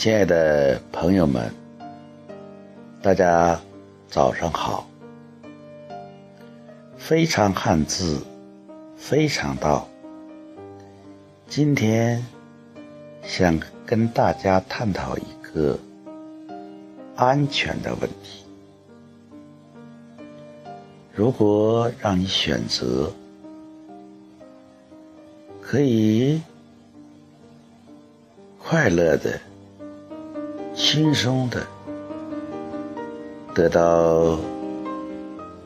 亲爱的朋友们，大家早上好！非常汉字，非常道。今天想跟大家探讨一个安全的问题。如果让你选择，可以快乐的、轻松的得到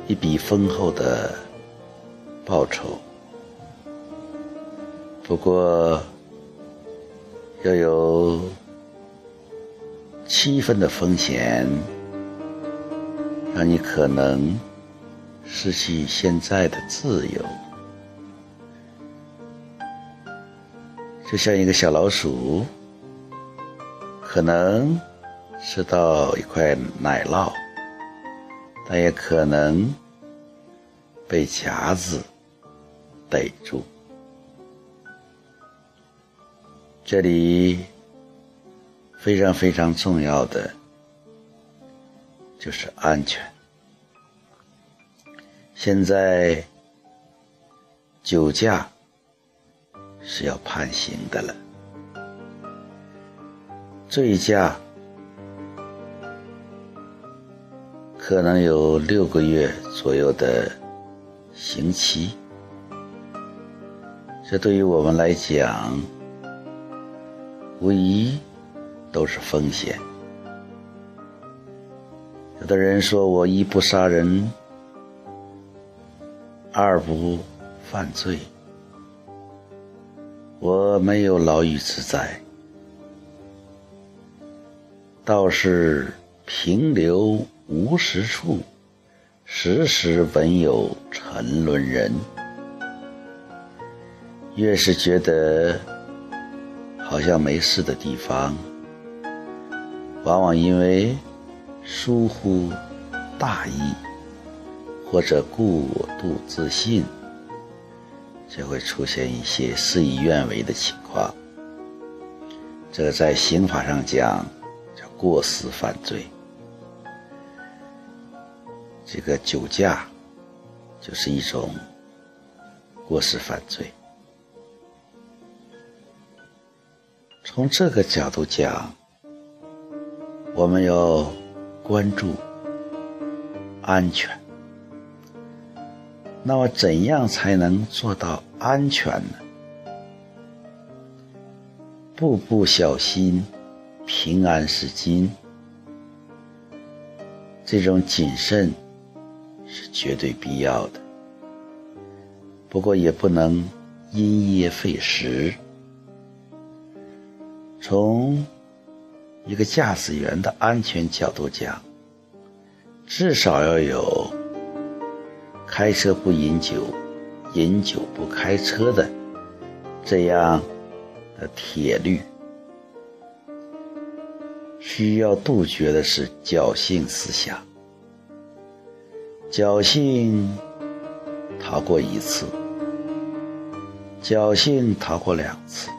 一笔丰厚的报酬，不过要有七分的风险，让你可能。失去现在的自由，就像一个小老鼠，可能吃到一块奶酪，但也可能被夹子逮住。这里非常非常重要的就是安全。现在酒驾是要判刑的了，醉驾可能有六个月左右的刑期。这对于我们来讲，无疑都是风险。有的人说我一不杀人。二不犯罪，我没有牢狱之灾，倒是平流无实处，时时闻有沉沦人。越是觉得好像没事的地方，往往因为疏忽大意。或者过度自信，就会出现一些事与愿违的情况。这在刑法上讲过失犯罪。这个酒驾就是一种过失犯罪。从这个角度讲，我们要关注安全。那么，怎样才能做到安全呢？步步小心，平安是金。这种谨慎是绝对必要的。不过，也不能因噎废食。从一个驾驶员的安全角度讲，至少要有。开车不饮酒，饮酒不开车的这样的铁律，需要杜绝的是侥幸思想。侥幸逃过一次，侥幸逃过两次，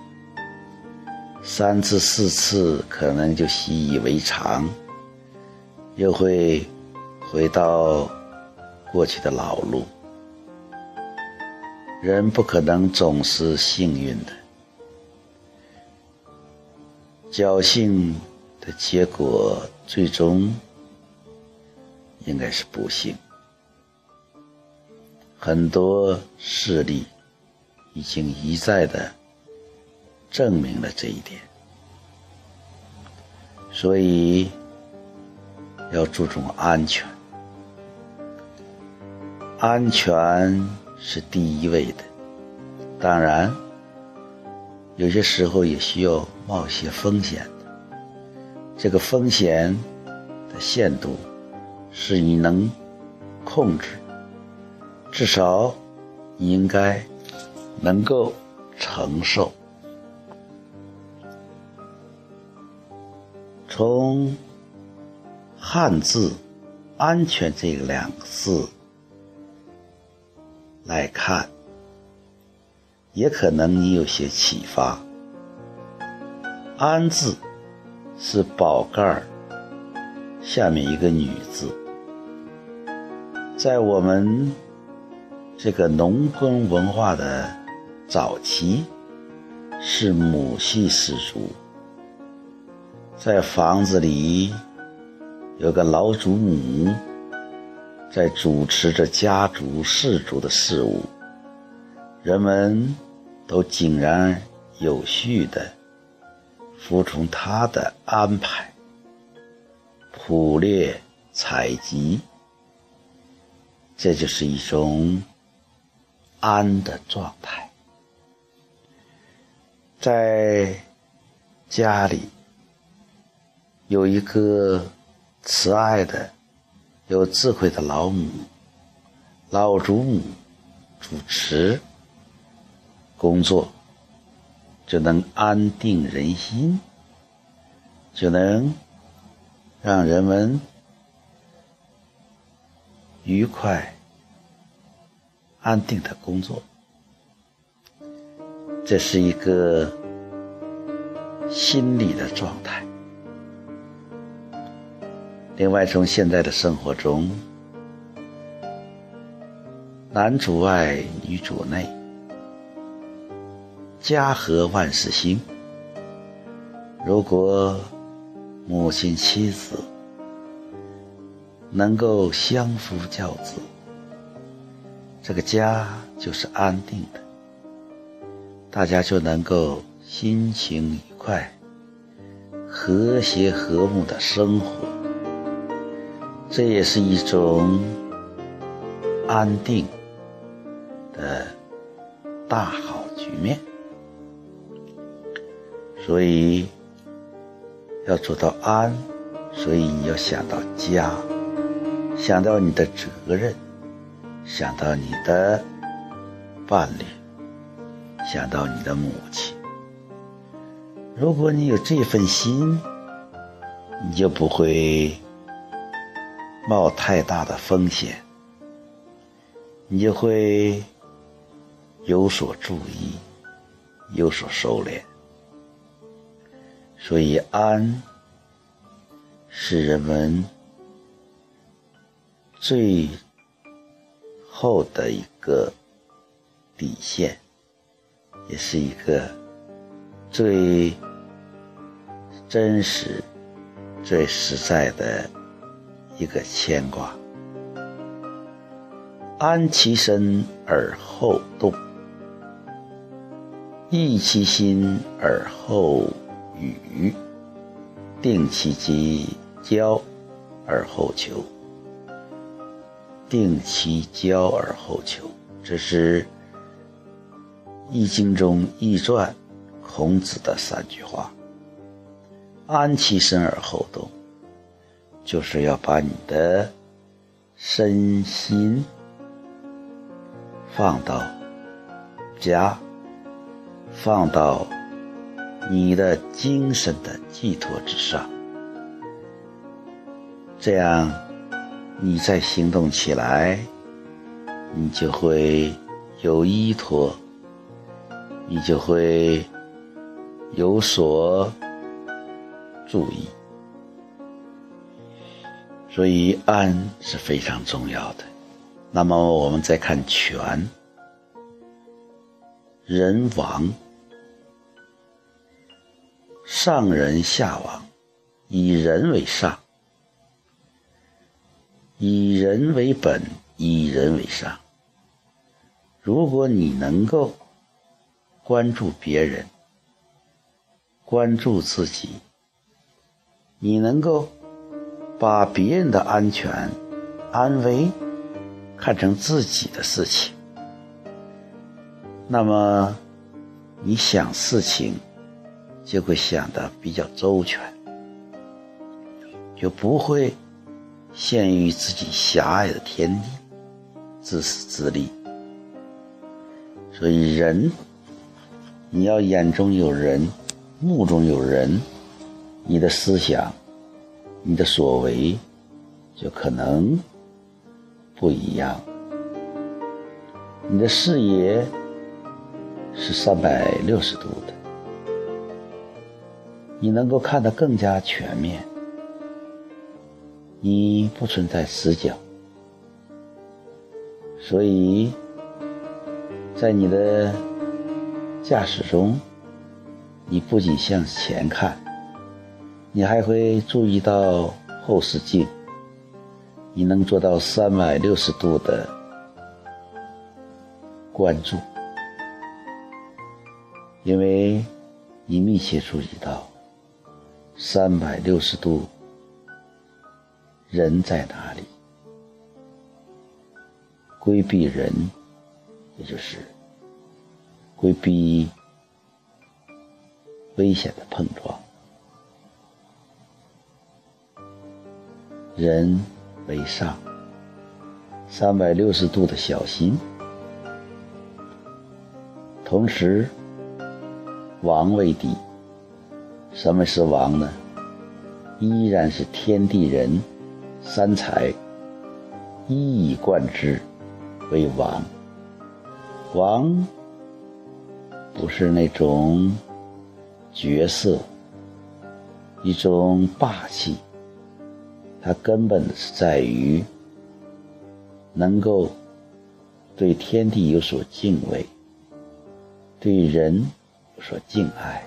三次四次可能就习以为常，又会回到。过去的老路，人不可能总是幸运的，侥幸的结果最终应该是不幸。很多事例已经一再的证明了这一点，所以要注重安全。安全是第一位的，当然，有些时候也需要冒些风险。这个风险的限度是你能控制，至少你应该能够承受。从汉字“安全”这两个字。来看，也可能你有些启发。安字是宝盖儿下面一个女字，在我们这个农耕文化的早期，是母系氏族，在房子里有个老祖母，在主持着家族氏族的事务，人们都井然有序的。服从他的安排，捕猎、采集，这就是一种安的状态。在家里有一个慈爱的、有智慧的老母、老祖母主持工作。就能安定人心，就能让人们愉快、安定的工作。这是一个心理的状态。另外，从现在的生活中，男主外，女主内。家和万事兴。如果母亲妻子能够相夫教子，这个家就是安定的，大家就能够心情愉快、和谐和睦的生活。这也是一种安定的大好局面。所以要做到安，所以你要想到家，想到你的责任，想到你的伴侣，想到你的母亲。如果你有这份心，你就不会冒太大的风险，你就会有所注意，有所收敛。所以，安是人们最后的一个底线，也是一个最真实、最实在的一个牵挂。安其身而后动，抑其心而后。与定其机交而后求，定其交而后求，这是《易经》中易传孔子的三句话。安其身而后动，就是要把你的身心放到家，放到。你的精神的寄托之上，这样你再行动起来，你就会有依托，你就会有所注意。所以安是非常重要的。那么我们再看权，人亡。上人下王，以人为上，以人为本，以人为上。如果你能够关注别人，关注自己，你能够把别人的安全、安危看成自己的事情，那么你想事情。就会想的比较周全，就不会陷于自己狭隘的天地，自私自利。所以人，你要眼中有人，目中有人，你的思想，你的所为，就可能不一样。你的视野是三百六十度的。你能够看得更加全面，你不存在死角，所以在你的驾驶中，你不仅向前看，你还会注意到后视镜，你能做到三百六十度的关注，因为你密切注意到。三百六十度，人在哪里？规避人，也就是规避危险的碰撞。人为上，三百六十度的小心，同时王为底。什么是王呢？依然是天地人三才一以贯之为王。王不是那种角色，一种霸气，它根本是在于能够对天地有所敬畏，对人有所敬爱。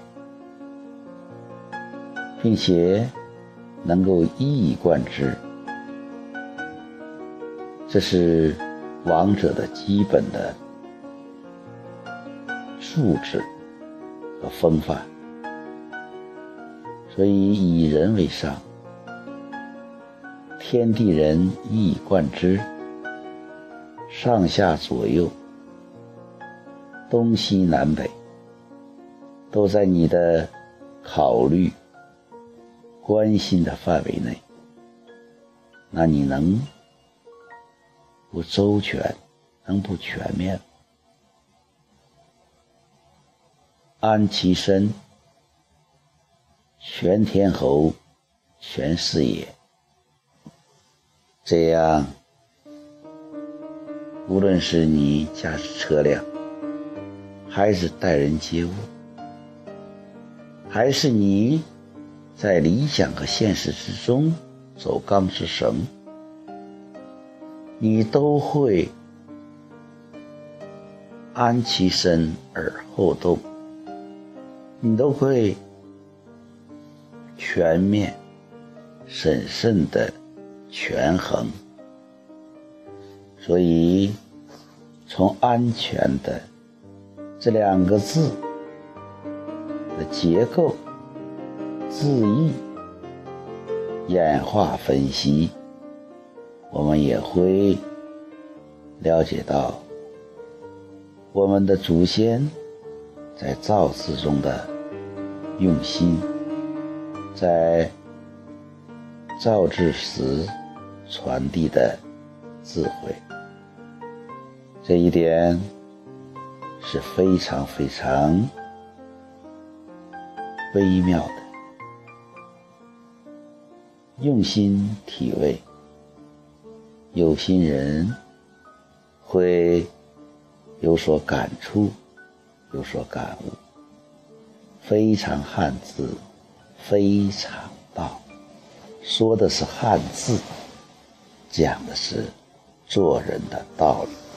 并且能够一以贯之，这是王者的基本的素质和风范。所以以人为上，天地人一以贯之，上下左右、东西南北，都在你的考虑。关心的范围内，那你能不周全，能不全面？安其身，全天候，全视野。这样，无论是你驾驶车辆，还是待人接物，还是你。在理想和现实之中走钢丝绳，你都会安其身而后动，你都会全面、审慎的权衡。所以，从安全的这两个字的结构。字意演化分析，我们也会了解到我们的祖先在造字中的用心，在造字时传递的智慧，这一点是非常非常微妙的。用心体味，有心人会有所感触，有所感悟。非常汉字，非常道，说的是汉字，讲的是做人的道理。